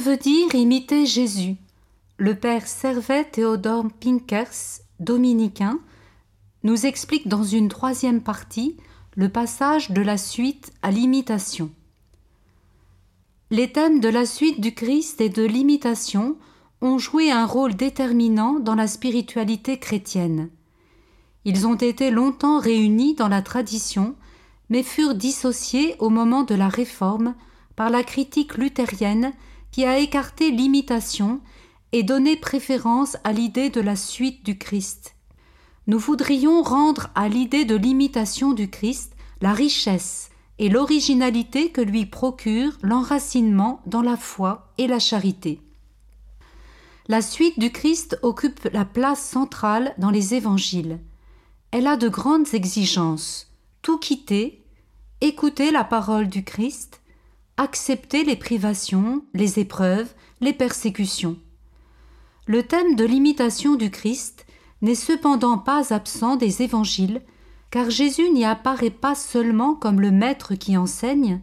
Veut dire imiter Jésus Le père Servet Théodore Pinkers, dominicain, nous explique dans une troisième partie le passage de la suite à l'imitation. Les thèmes de la suite du Christ et de l'imitation ont joué un rôle déterminant dans la spiritualité chrétienne. Ils ont été longtemps réunis dans la tradition, mais furent dissociés au moment de la Réforme par la critique luthérienne qui a écarté l'imitation et donné préférence à l'idée de la suite du Christ. Nous voudrions rendre à l'idée de l'imitation du Christ la richesse et l'originalité que lui procure l'enracinement dans la foi et la charité. La suite du Christ occupe la place centrale dans les évangiles. Elle a de grandes exigences. Tout quitter, écouter la parole du Christ, accepter les privations, les épreuves, les persécutions. Le thème de l'imitation du Christ n'est cependant pas absent des évangiles, car Jésus n'y apparaît pas seulement comme le maître qui enseigne,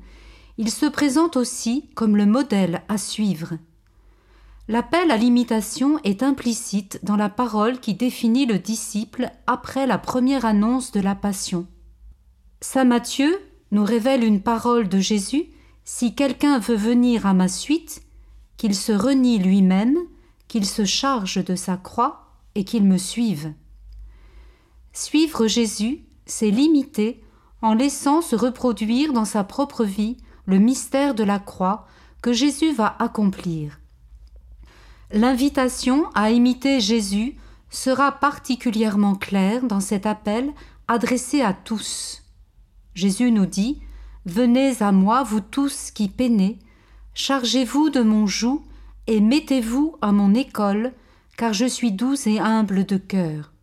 il se présente aussi comme le modèle à suivre. L'appel à l'imitation est implicite dans la parole qui définit le disciple après la première annonce de la Passion. Saint Matthieu nous révèle une parole de Jésus Si quelqu'un veut venir à ma suite, qu'il se renie lui-même, qu'il se charge de sa croix et qu'il me suive. Suivre Jésus, c'est l'imiter en laissant se reproduire dans sa propre vie le mystère de la croix que Jésus va accomplir. L'invitation à imiter Jésus sera particulièrement claire dans cet appel adressé à tous. Jésus nous dit Venez à moi, vous tous qui peinez, chargez-vous de mon joug et mettez-vous à mon école, car je suis doux et humble de cœur.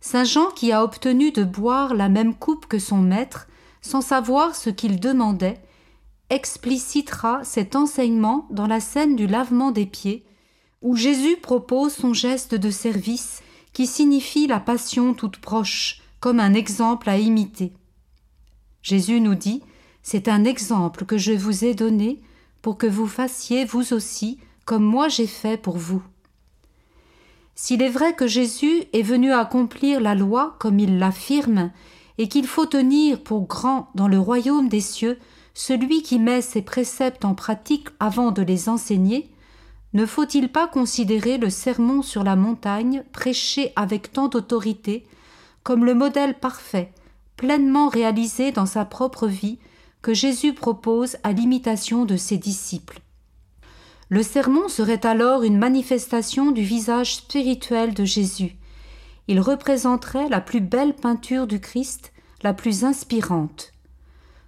Saint Jean, qui a obtenu de boire la même coupe que son maître, sans savoir ce qu'il demandait, explicitera cet enseignement dans la scène du lavement des pieds, où Jésus propose son geste de service qui signifie la passion toute proche, comme un exemple à imiter. Jésus nous dit C'est un exemple que je vous ai donné pour que vous fassiez vous aussi comme moi j'ai fait pour vous. S'il est vrai que Jésus est venu accomplir la loi comme il l'affirme, et qu'il faut tenir pour grand dans le royaume des cieux celui qui met ses préceptes en pratique avant de les enseigner, ne faut-il pas considérer le sermon sur la montagne, prêché avec tant d'autorité, comme le modèle parfait, pleinement réalisé dans sa propre vie, que Jésus propose à l'imitation de ses disciples Le sermon serait alors une manifestation du visage spirituel de Jésus. Il représenterait la plus belle peinture du Christ, la plus inspirante.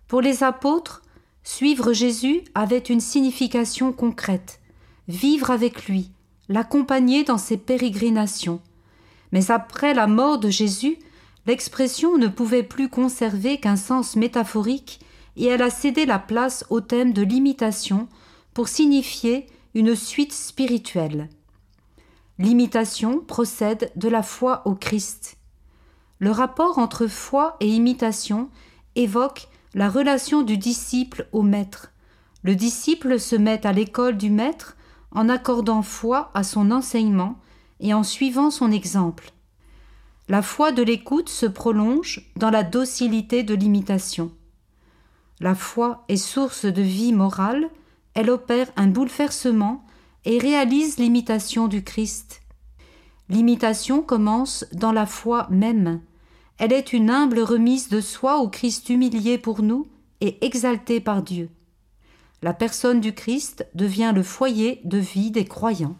Pour les apôtres, suivre Jésus avait une signification concrète vivre avec lui, l'accompagner dans ses pérégrinations. Mais après la mort de Jésus, l'expression ne pouvait plus conserver qu'un sens métaphorique et elle a cédé la place au thème de l'imitation pour signifier une suite spirituelle. L'imitation procède de la foi au Christ. Le rapport entre foi et imitation évoque la relation du disciple au maître. Le disciple se met à l'école du maître en accordant foi à son enseignement et en suivant son exemple. La foi de l'écoute se prolonge dans la docilité de l'imitation. La foi est source de vie morale, elle opère un bouleversement et réalise l'imitation du Christ. L'imitation commence dans la foi même. Elle est une humble remise de soi au Christ humilié pour nous et exalté par Dieu la personne du Christ devient le foyer de vie des croyants.